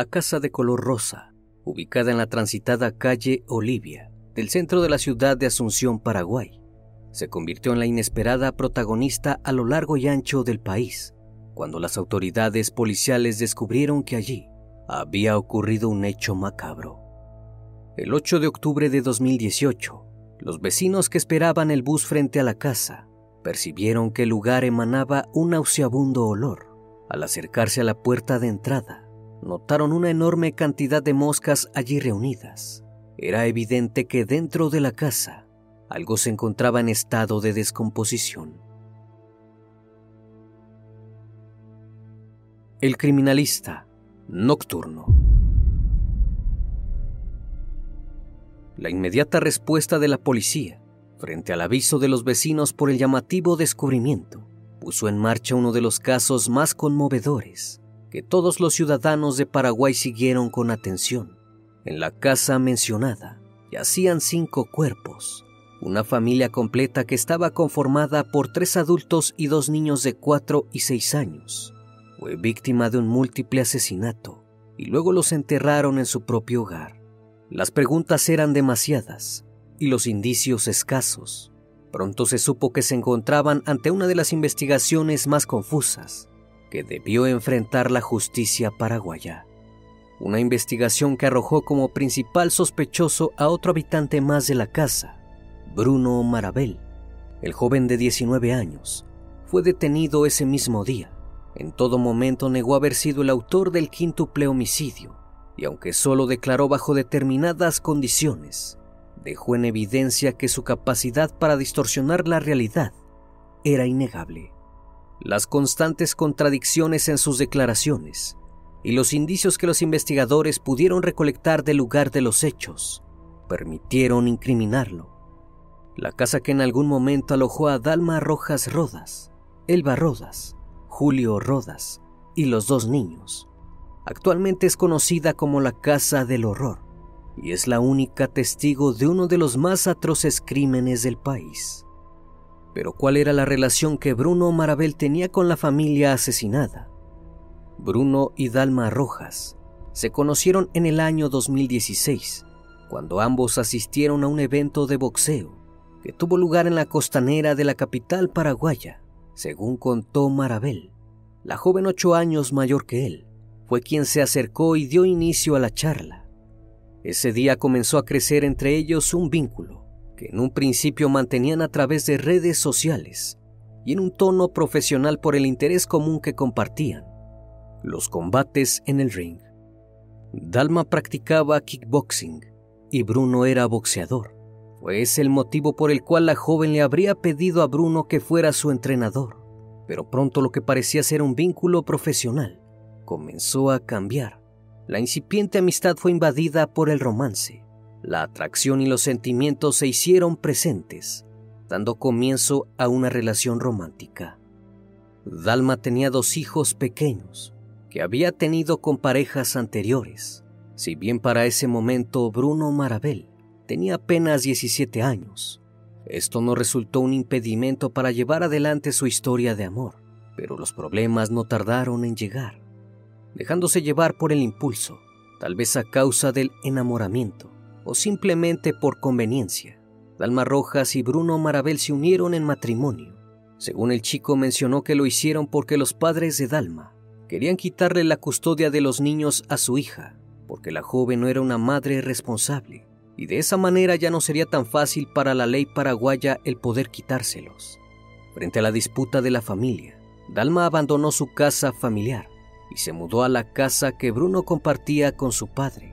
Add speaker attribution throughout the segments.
Speaker 1: La casa de color rosa, ubicada en la transitada calle Olivia del centro de la ciudad de Asunción, Paraguay, se convirtió en la inesperada protagonista a lo largo y ancho del país, cuando las autoridades policiales descubrieron que allí había ocurrido un hecho macabro. El 8 de octubre de 2018, los vecinos que esperaban el bus frente a la casa percibieron que el lugar emanaba un nauseabundo olor. Al acercarse a la puerta de entrada, notaron una enorme cantidad de moscas allí reunidas. Era evidente que dentro de la casa algo se encontraba en estado de descomposición. El criminalista nocturno. La inmediata respuesta de la policía frente al aviso de los vecinos por el llamativo descubrimiento puso en marcha uno de los casos más conmovedores que todos los ciudadanos de Paraguay siguieron con atención. En la casa mencionada yacían cinco cuerpos, una familia completa que estaba conformada por tres adultos y dos niños de cuatro y seis años. Fue víctima de un múltiple asesinato y luego los enterraron en su propio hogar. Las preguntas eran demasiadas y los indicios escasos. Pronto se supo que se encontraban ante una de las investigaciones más confusas que debió enfrentar la justicia paraguaya. Una investigación que arrojó como principal sospechoso a otro habitante más de la casa, Bruno Marabel. El joven de 19 años fue detenido ese mismo día. En todo momento negó haber sido el autor del quíntuple homicidio y aunque solo declaró bajo determinadas condiciones, dejó en evidencia que su capacidad para distorsionar la realidad era innegable. Las constantes contradicciones en sus declaraciones y los indicios que los investigadores pudieron recolectar del lugar de los hechos permitieron incriminarlo. La casa que en algún momento alojó a Dalma Rojas Rodas, Elba Rodas, Julio Rodas y los dos niños, actualmente es conocida como la Casa del Horror y es la única testigo de uno de los más atroces crímenes del país. Pero ¿cuál era la relación que Bruno Marabel tenía con la familia asesinada? Bruno y Dalma Rojas se conocieron en el año 2016, cuando ambos asistieron a un evento de boxeo que tuvo lugar en la costanera de la capital paraguaya, según contó Marabel. La joven ocho años mayor que él fue quien se acercó y dio inicio a la charla. Ese día comenzó a crecer entre ellos un vínculo que en un principio mantenían a través de redes sociales y en un tono profesional por el interés común que compartían, los combates en el ring. Dalma practicaba kickboxing y Bruno era boxeador. Fue ese el motivo por el cual la joven le habría pedido a Bruno que fuera su entrenador. Pero pronto lo que parecía ser un vínculo profesional comenzó a cambiar. La incipiente amistad fue invadida por el romance. La atracción y los sentimientos se hicieron presentes, dando comienzo a una relación romántica. Dalma tenía dos hijos pequeños que había tenido con parejas anteriores. Si bien para ese momento Bruno Marabel tenía apenas 17 años, esto no resultó un impedimento para llevar adelante su historia de amor, pero los problemas no tardaron en llegar, dejándose llevar por el impulso, tal vez a causa del enamoramiento o simplemente por conveniencia. Dalma Rojas y Bruno Marabel se unieron en matrimonio. Según el chico mencionó que lo hicieron porque los padres de Dalma querían quitarle la custodia de los niños a su hija, porque la joven no era una madre responsable, y de esa manera ya no sería tan fácil para la ley paraguaya el poder quitárselos. Frente a la disputa de la familia, Dalma abandonó su casa familiar y se mudó a la casa que Bruno compartía con su padre.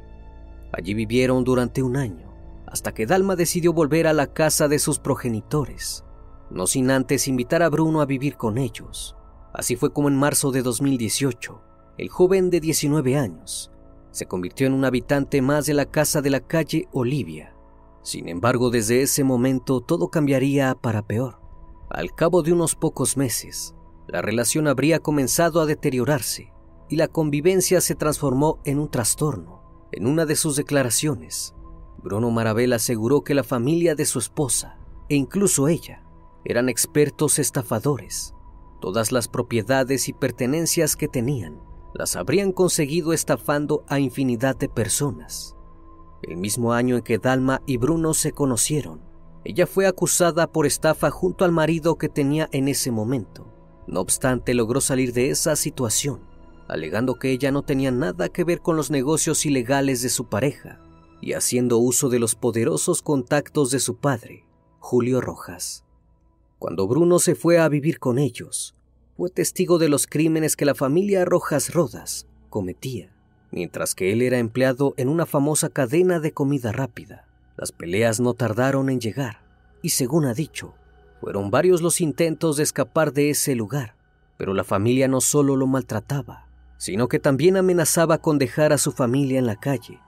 Speaker 1: Allí vivieron durante un año, hasta que Dalma decidió volver a la casa de sus progenitores, no sin antes invitar a Bruno a vivir con ellos. Así fue como en marzo de 2018, el joven de 19 años se convirtió en un habitante más de la casa de la calle Olivia. Sin embargo, desde ese momento todo cambiaría para peor. Al cabo de unos pocos meses, la relación habría comenzado a deteriorarse y la convivencia se transformó en un trastorno. En una de sus declaraciones, Bruno Marabel aseguró que la familia de su esposa, e incluso ella, eran expertos estafadores. Todas las propiedades y pertenencias que tenían las habrían conseguido estafando a infinidad de personas. El mismo año en que Dalma y Bruno se conocieron, ella fue acusada por estafa junto al marido que tenía en ese momento. No obstante, logró salir de esa situación alegando que ella no tenía nada que ver con los negocios ilegales de su pareja y haciendo uso de los poderosos contactos de su padre, Julio Rojas. Cuando Bruno se fue a vivir con ellos, fue testigo de los crímenes que la familia Rojas Rodas cometía, mientras que él era empleado en una famosa cadena de comida rápida. Las peleas no tardaron en llegar, y según ha dicho, fueron varios los intentos de escapar de ese lugar, pero la familia no solo lo maltrataba, sino que también amenazaba con dejar a su familia en la calle.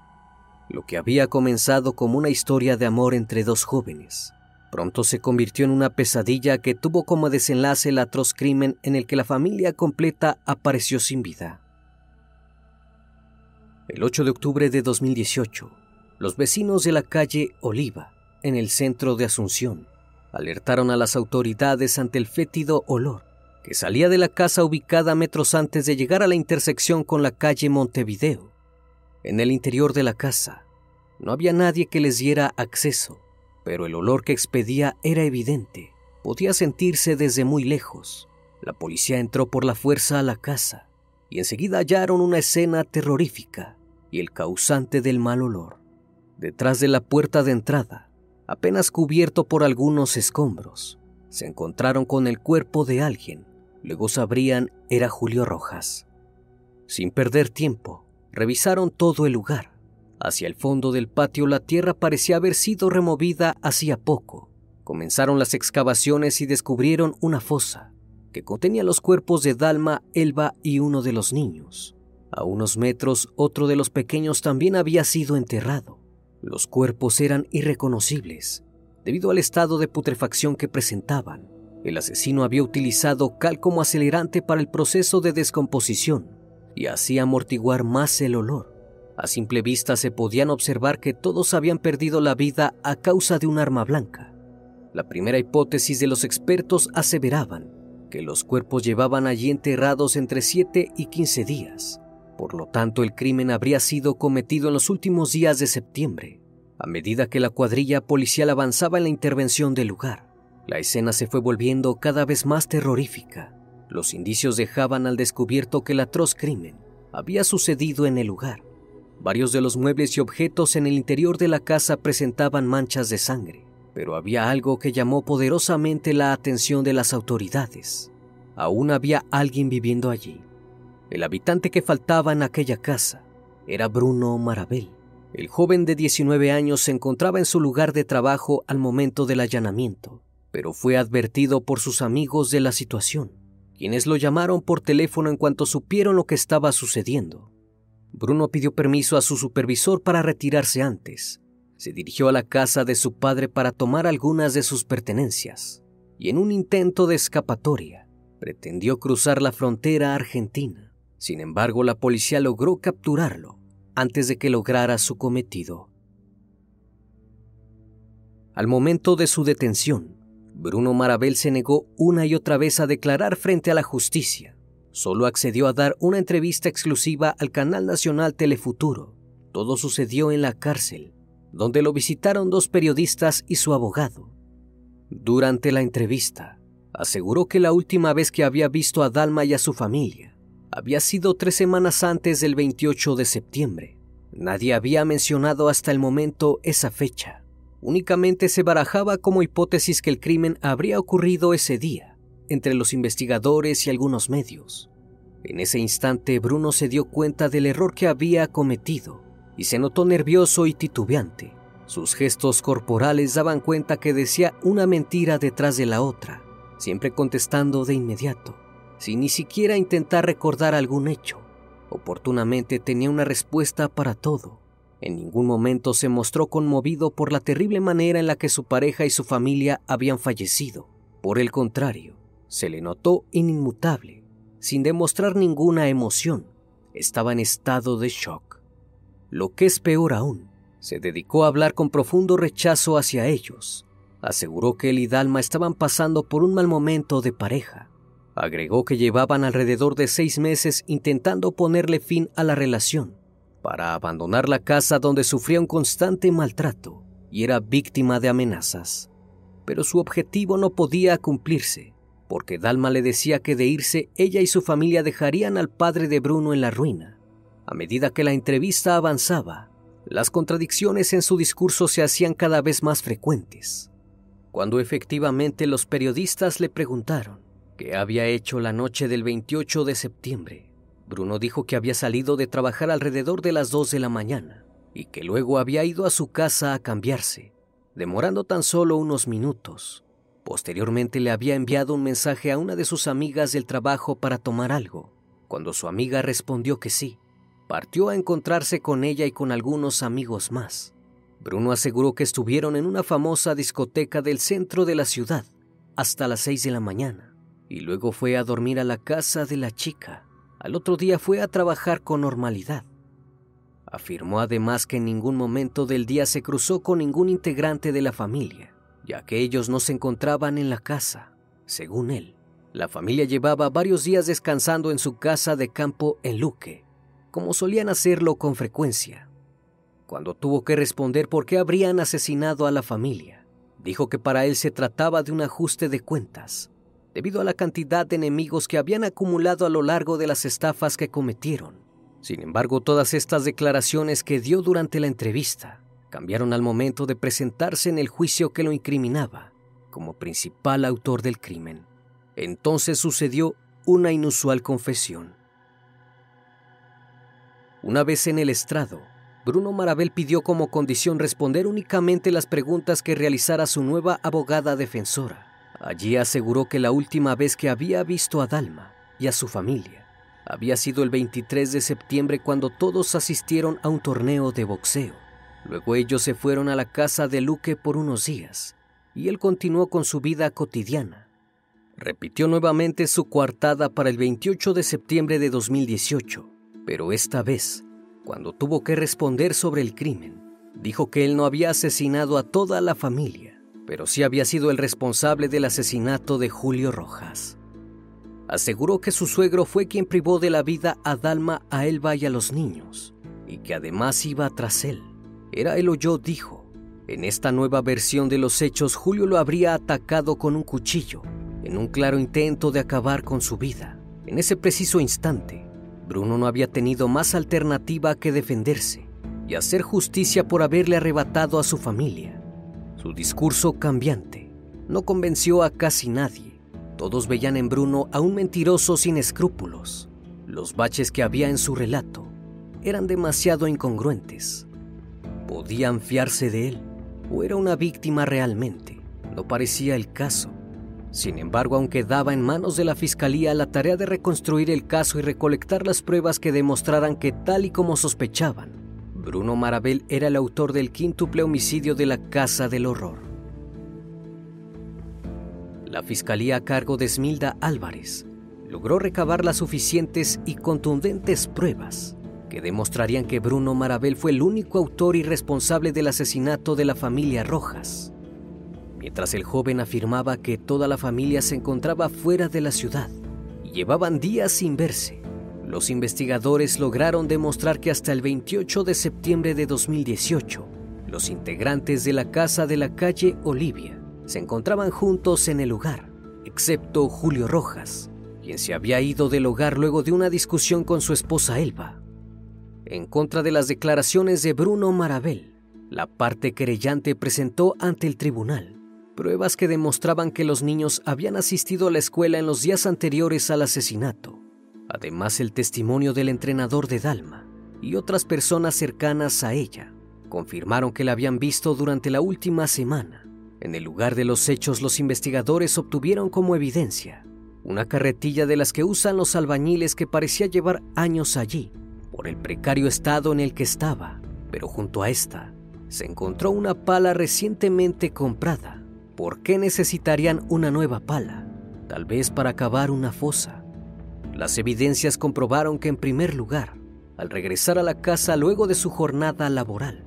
Speaker 1: Lo que había comenzado como una historia de amor entre dos jóvenes, pronto se convirtió en una pesadilla que tuvo como desenlace el atroz crimen en el que la familia completa apareció sin vida. El 8 de octubre de 2018, los vecinos de la calle Oliva, en el centro de Asunción, alertaron a las autoridades ante el fétido olor salía de la casa ubicada metros antes de llegar a la intersección con la calle Montevideo. En el interior de la casa no había nadie que les diera acceso, pero el olor que expedía era evidente. Podía sentirse desde muy lejos. La policía entró por la fuerza a la casa y enseguida hallaron una escena terrorífica y el causante del mal olor. Detrás de la puerta de entrada, apenas cubierto por algunos escombros, se encontraron con el cuerpo de alguien Luego sabrían era Julio Rojas. Sin perder tiempo, revisaron todo el lugar. Hacia el fondo del patio la tierra parecía haber sido removida hacía poco, Comenzaron las excavaciones y descubrieron una fosa que contenía los cuerpos de Dalma, Elba y uno de los niños. A unos metros, otro de los pequeños también había sido enterrado. Los cuerpos eran irreconocibles debido al estado de putrefacción que presentaban. El asesino había utilizado cal como acelerante para el proceso de descomposición y así amortiguar más el olor. A simple vista se podían observar que todos habían perdido la vida a causa de un arma blanca. La primera hipótesis de los expertos aseveraban que los cuerpos llevaban allí enterrados entre 7 y 15 días. Por lo tanto, el crimen habría sido cometido en los últimos días de septiembre, a medida que la cuadrilla policial avanzaba en la intervención del lugar. La escena se fue volviendo cada vez más terrorífica. Los indicios dejaban al descubierto que el atroz crimen había sucedido en el lugar. Varios de los muebles y objetos en el interior de la casa presentaban manchas de sangre pero había algo que llamó poderosamente la atención de las autoridades. Aún había alguien viviendo allí. El habitante que faltaba en aquella casa era Bruno Marabel. El joven de 19 años se encontraba en su lugar de trabajo al momento del allanamiento, pero fue advertido por sus amigos de la situación, quienes lo llamaron por teléfono en cuanto supieron lo que estaba sucediendo. Bruno pidió permiso a su supervisor para retirarse antes, se dirigió a la casa de su padre para tomar algunas de sus pertenencias y en un intento de escapatoria pretendió cruzar la frontera argentina. Sin embargo, la policía logró capturarlo antes de que lograra su cometido. Al momento de su detención, Bruno Marabel se negó una y otra vez a declarar frente a la justicia. Solo accedió a dar una entrevista exclusiva al canal nacional Telefuturo. Todo sucedió en la cárcel donde lo visitaron dos periodistas y su abogado. Durante la entrevista, aseguró que la última vez que había visto a Dalma y a su familia había sido tres semanas antes del 28 de septiembre. Nadie había mencionado hasta el momento esa fecha. Únicamente se barajaba como hipótesis que el crimen habría ocurrido ese día, entre los investigadores y algunos medios. En ese instante Bruno se dio cuenta del error que había cometido y se notó nervioso y titubeante. Sus gestos corporales daban cuenta que decía una mentira detrás de la otra, siempre contestando de inmediato, sin ni siquiera intentar recordar algún hecho. Oportunamente tenía una respuesta para todo. En ningún momento se mostró conmovido por la terrible manera en la que su pareja y su familia habían fallecido. Por el contrario, se le notó inmutable, sin demostrar ninguna emoción. Estaba en estado de shock. Lo que es peor aún, se dedicó a hablar con profundo rechazo hacia ellos. Aseguró que él y Dalma estaban pasando por un mal momento de pareja. Agregó que llevaban alrededor de seis meses intentando ponerle fin a la relación, para abandonar la casa donde sufría un constante maltrato y era víctima de amenazas. Pero su objetivo no podía cumplirse, porque Dalma le decía que de irse ella y su familia dejarían al padre de Bruno en la ruina a medida que la entrevista avanzaba, las contradicciones en su discurso se hacían cada vez más frecuentes. Cuando efectivamente los periodistas le preguntaron qué había hecho la noche del 28 de septiembre, Bruno dijo que había salido de trabajar alrededor de las 2 de la mañana y que luego había ido a su casa a cambiarse, demorando tan solo unos minutos. Posteriormente le había enviado un mensaje a una de sus amigas del trabajo para tomar algo. Cuando su amiga respondió que sí, partió a encontrarse con ella y con algunos amigos más. Bruno aseguró que estuvieron en una famosa discoteca del centro de la ciudad hasta las seis de la mañana y luego fue a dormir a la casa de la chica. Al otro día fue a trabajar con normalidad. Afirmó además que en ningún momento del día se cruzó con ningún integrante de la familia, ya que ellos no se encontraban en la casa. Según él, la familia llevaba varios días descansando en su casa de campo en Luque, como solían hacerlo con frecuencia. Cuando tuvo que responder por qué habrían asesinado a la familia, dijo que para él se trataba de un ajuste de cuentas, debido a la cantidad de enemigos que habían acumulado a lo largo de las estafas que cometieron. Sin embargo, todas estas declaraciones que dio durante la entrevista cambiaron al momento de presentarse en el juicio que lo incriminaba como principal autor del crimen. Entonces sucedió una inusual confesión. Una vez en el estrado, Bruno Marabel pidió como condición responder únicamente las preguntas que realizara su nueva abogada defensora. Allí aseguró que la última vez que había visto a Dalma y a su familia había sido el 23 de septiembre cuando todos asistieron a un torneo de boxeo. Luego ellos se fueron a la casa de Luque por unos días y él continuó con su vida cotidiana. Repitió nuevamente su coartada para el 28 de septiembre de 2018, pero esta vez cuando tuvo que responder sobre el crimen, dijo que él no había asesinado a toda la familia, pero sí había sido el responsable del asesinato de Julio Rojas. Aseguró que su suegro fue quien privó de la vida a Dalma, a Elba y a los niños, y que además iba tras él. Era él o yo, dijo. En esta nueva versión de los hechos, Julio lo habría atacado con un cuchillo, en un claro intento de acabar con su vida. En ese preciso instante, Bruno no había tenido más alternativa que defenderse y hacer justicia por haberle arrebatado a su familia. Su discurso cambiante no convenció a casi nadie. Todos veían en Bruno a un mentiroso sin escrúpulos. Los baches que había en su relato eran demasiado incongruentes. ¿Podían fiarse de él? ¿O era una víctima realmente? No parecía el caso. Sin embargo, aunque daba en manos de la Fiscalía la tarea de reconstruir el caso y recolectar las pruebas que demostraran que tal y como sospechaban, Bruno Marabel era el autor del quíntuple homicidio de la Casa del Horror. La Fiscalía a cargo de Smilda Álvarez logró recabar las suficientes y contundentes pruebas que demostrarían que Bruno Marabel fue el único autor y responsable del asesinato de la familia Rojas mientras el joven afirmaba que toda la familia se encontraba fuera de la ciudad y llevaban días sin verse. Los investigadores lograron demostrar que hasta el 28 de septiembre de 2018, los integrantes de la casa de la calle Olivia se encontraban juntos en el lugar, excepto Julio Rojas, quien se había ido del hogar luego de una discusión con su esposa Elba. En contra de las declaraciones de Bruno Marabel, la parte querellante presentó ante el tribunal pruebas que demostraban que los niños habían asistido a la escuela en los días anteriores al asesinato. Además, el testimonio del entrenador de Dalma y otras personas cercanas a ella confirmaron que la habían visto durante la última semana. En el lugar de los hechos, los investigadores obtuvieron como evidencia una carretilla de las que usan los albañiles que parecía llevar años allí, por el precario estado en el que estaba, pero junto a esta se encontró una pala recientemente comprada ¿Por qué necesitarían una nueva pala? Tal vez para cavar una fosa. Las evidencias comprobaron que en primer lugar, al regresar a la casa luego de su jornada laboral,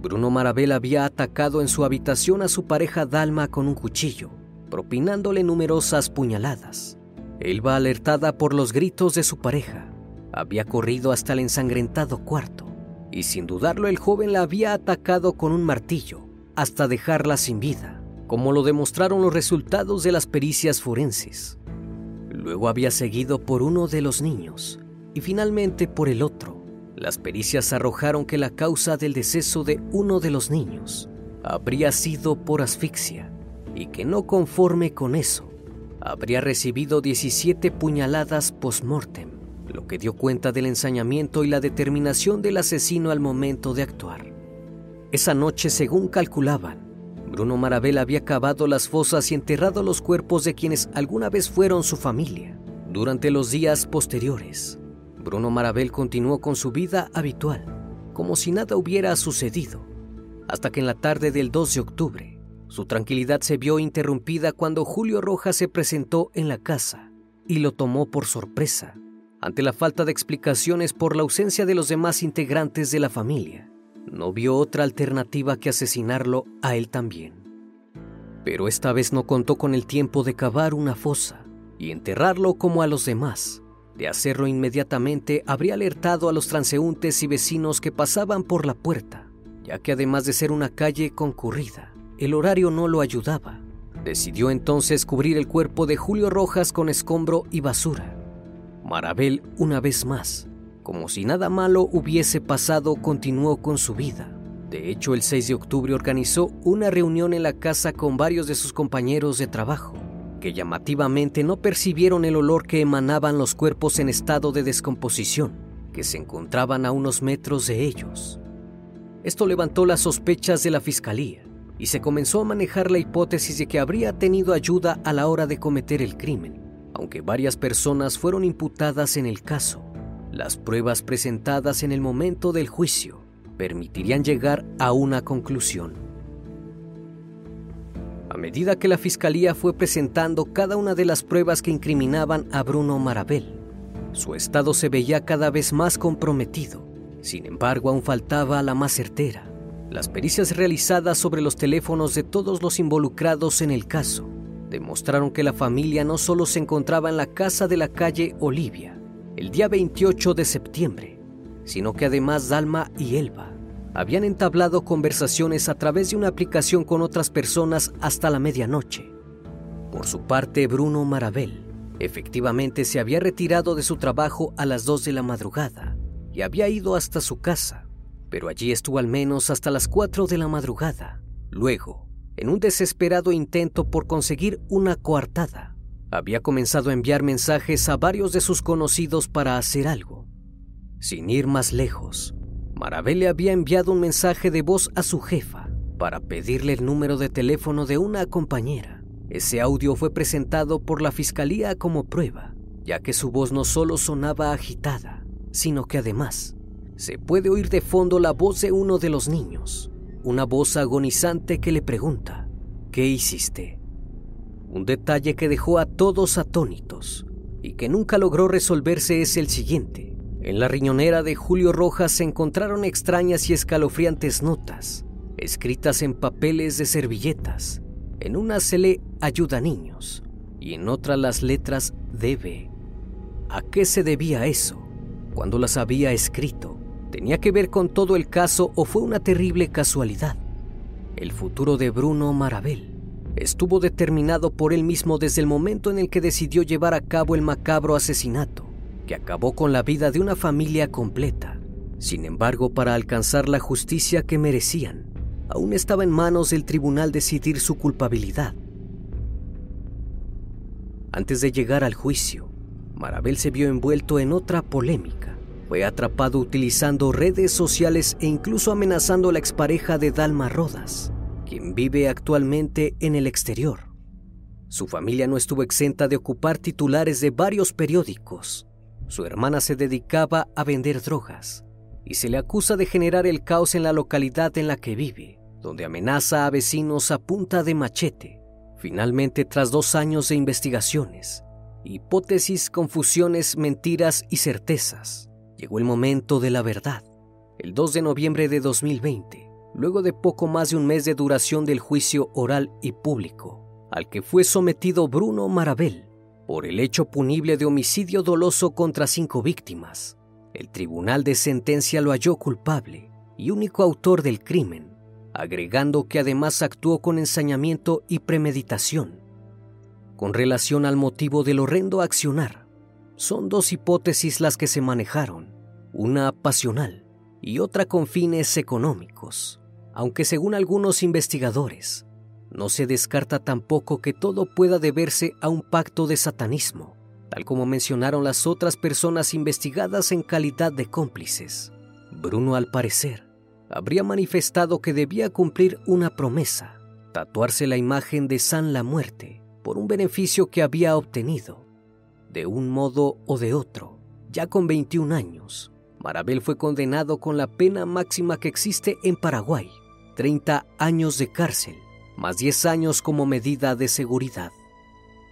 Speaker 1: Bruno Marabel había atacado en su habitación a su pareja Dalma con un cuchillo, propinándole numerosas puñaladas. Elba, alertada por los gritos de su pareja, había corrido hasta el ensangrentado cuarto y sin dudarlo el joven la había atacado con un martillo hasta dejarla sin vida como lo demostraron los resultados de las pericias forenses. Luego había seguido por uno de los niños y finalmente por el otro. Las pericias arrojaron que la causa del deceso de uno de los niños habría sido por asfixia y que no conforme con eso, habría recibido 17 puñaladas post-mortem, lo que dio cuenta del ensañamiento y la determinación del asesino al momento de actuar. Esa noche, según calculaban, Bruno Marabel había cavado las fosas y enterrado los cuerpos de quienes alguna vez fueron su familia. Durante los días posteriores, Bruno Marabel continuó con su vida habitual, como si nada hubiera sucedido, hasta que en la tarde del 2 de octubre, su tranquilidad se vio interrumpida cuando Julio Rojas se presentó en la casa y lo tomó por sorpresa. Ante la falta de explicaciones por la ausencia de los demás integrantes de la familia, no vio otra alternativa que asesinarlo a él también. Pero esta vez no contó con el tiempo de cavar una fosa y enterrarlo como a los demás. De hacerlo inmediatamente habría alertado a los transeúntes y vecinos que pasaban por la puerta, ya que además de ser una calle concurrida, el horario no lo ayudaba. Decidió entonces cubrir el cuerpo de Julio Rojas con escombro y basura. Marabel, una vez más, como si nada malo hubiese pasado, continuó con su vida. De hecho, el 6 de octubre organizó una reunión en la casa con varios de sus compañeros de trabajo, que llamativamente no percibieron el olor que emanaban los cuerpos en estado de descomposición, que se encontraban a unos metros de ellos. Esto levantó las sospechas de la fiscalía y se comenzó a manejar la hipótesis de que habría tenido ayuda a la hora de cometer el crimen, aunque varias personas fueron imputadas en el caso. Las pruebas presentadas en el momento del juicio permitirían llegar a una conclusión. A medida que la fiscalía fue presentando cada una de las pruebas que incriminaban a Bruno Marabel, su estado se veía cada vez más comprometido. Sin embargo, aún faltaba la más certera. Las pericias realizadas sobre los teléfonos de todos los involucrados en el caso demostraron que la familia no solo se encontraba en la casa de la calle Olivia el día 28 de septiembre, sino que además Dalma y Elba habían entablado conversaciones a través de una aplicación con otras personas hasta la medianoche. Por su parte, Bruno Marabel efectivamente se había retirado de su trabajo a las 2 de la madrugada y había ido hasta su casa, pero allí estuvo al menos hasta las 4 de la madrugada. Luego, en un desesperado intento por conseguir una coartada, había comenzado a enviar mensajes a varios de sus conocidos para hacer algo. Sin ir más lejos, Marabel le había enviado un mensaje de voz a su jefa para pedirle el número de teléfono de una compañera. Ese audio fue presentado por la fiscalía como prueba, ya que su voz no solo sonaba agitada, sino que además se puede oír de fondo la voz de uno de los niños, una voz agonizante que le pregunta, ¿qué hiciste? Un detalle que dejó a todos atónitos y que nunca logró resolverse es el siguiente. En la riñonera de Julio Rojas se encontraron extrañas y escalofriantes notas, escritas en papeles de servilletas. En una se lee ayuda niños y en otra las letras debe. ¿A qué se debía eso? Cuando las había escrito, ¿tenía que ver con todo el caso o fue una terrible casualidad? El futuro de Bruno Marabel estuvo determinado por él mismo desde el momento en el que decidió llevar a cabo el macabro asesinato que acabó con la vida de una familia completa. Sin embargo, para alcanzar la justicia que merecían, aún estaba en manos del tribunal decidir su culpabilidad. Antes de llegar al juicio, Marabel se vio envuelto en otra polémica. Fue atrapado utilizando redes sociales e incluso amenazando a la expareja de Dalma Rodas, quien vive actualmente en el exterior. Su familia no estuvo exenta de ocupar titulares de varios periódicos, su hermana se dedicaba a vender drogas y se le acusa de generar el caos en la localidad en la que vive, donde amenaza a vecinos a punta de machete. Finalmente, tras dos años de investigaciones, hipótesis, confusiones, mentiras y certezas, llegó el momento de la verdad. El 2 de noviembre de 2020, luego de poco más de un mes de duración del juicio oral y público, al que fue sometido Bruno Marabel, por el hecho punible de homicidio doloso contra cinco víctimas. El tribunal de sentencia lo halló culpable y único autor del crimen, agregando que además actuó con ensañamiento y premeditación. Con relación al motivo del horrendo accionar, son dos hipótesis las que se manejaron, una pasional y otra con fines económicos, aunque según algunos investigadores, no se descarta tampoco que todo pueda deberse a un pacto de satanismo, tal como mencionaron las otras personas investigadas en calidad de cómplices. Bruno, al parecer, habría manifestado que debía cumplir una promesa, tatuarse la imagen de San la Muerte por un beneficio que había obtenido. De un modo o de otro, ya con 21 años, Marabel fue condenado con la pena máxima que existe en Paraguay, 30 años de cárcel más 10 años como medida de seguridad.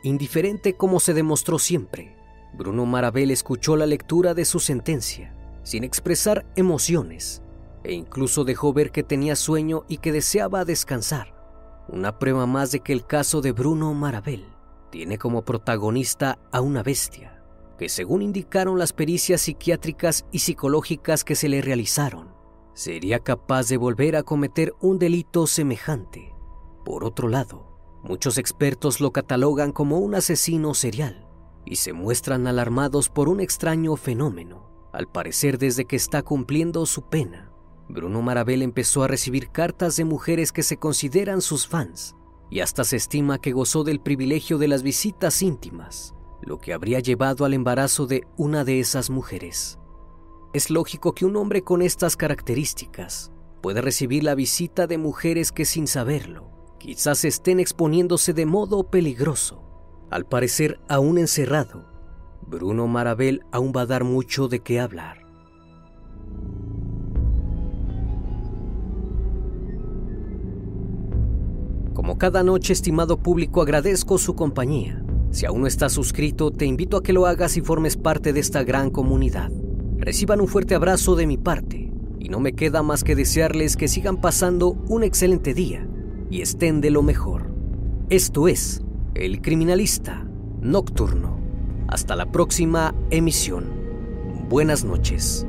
Speaker 1: Indiferente como se demostró siempre, Bruno Marabel escuchó la lectura de su sentencia, sin expresar emociones, e incluso dejó ver que tenía sueño y que deseaba descansar. Una prueba más de que el caso de Bruno Marabel tiene como protagonista a una bestia, que según indicaron las pericias psiquiátricas y psicológicas que se le realizaron, sería capaz de volver a cometer un delito semejante por otro lado, muchos expertos lo catalogan como un asesino serial y se muestran alarmados por un extraño fenómeno. Al parecer, desde que está cumpliendo su pena, Bruno Marabel empezó a recibir cartas de mujeres que se consideran sus fans y hasta se estima que gozó del privilegio de las visitas íntimas, lo que habría llevado al embarazo de una de esas mujeres. Es lógico que un hombre con estas características puede recibir la visita de mujeres que sin saberlo quizás estén exponiéndose de modo peligroso. Al parecer aún encerrado, Bruno Marabel aún va a dar mucho de qué hablar. Como cada noche, estimado público, agradezco su compañía. Si aún no estás suscrito, te invito a que lo hagas y formes parte de esta gran comunidad. Reciban un fuerte abrazo de mi parte y no me queda más que desearles que sigan pasando un excelente día y estén de lo mejor. Esto es El Criminalista Nocturno. Hasta la próxima emisión. Buenas noches.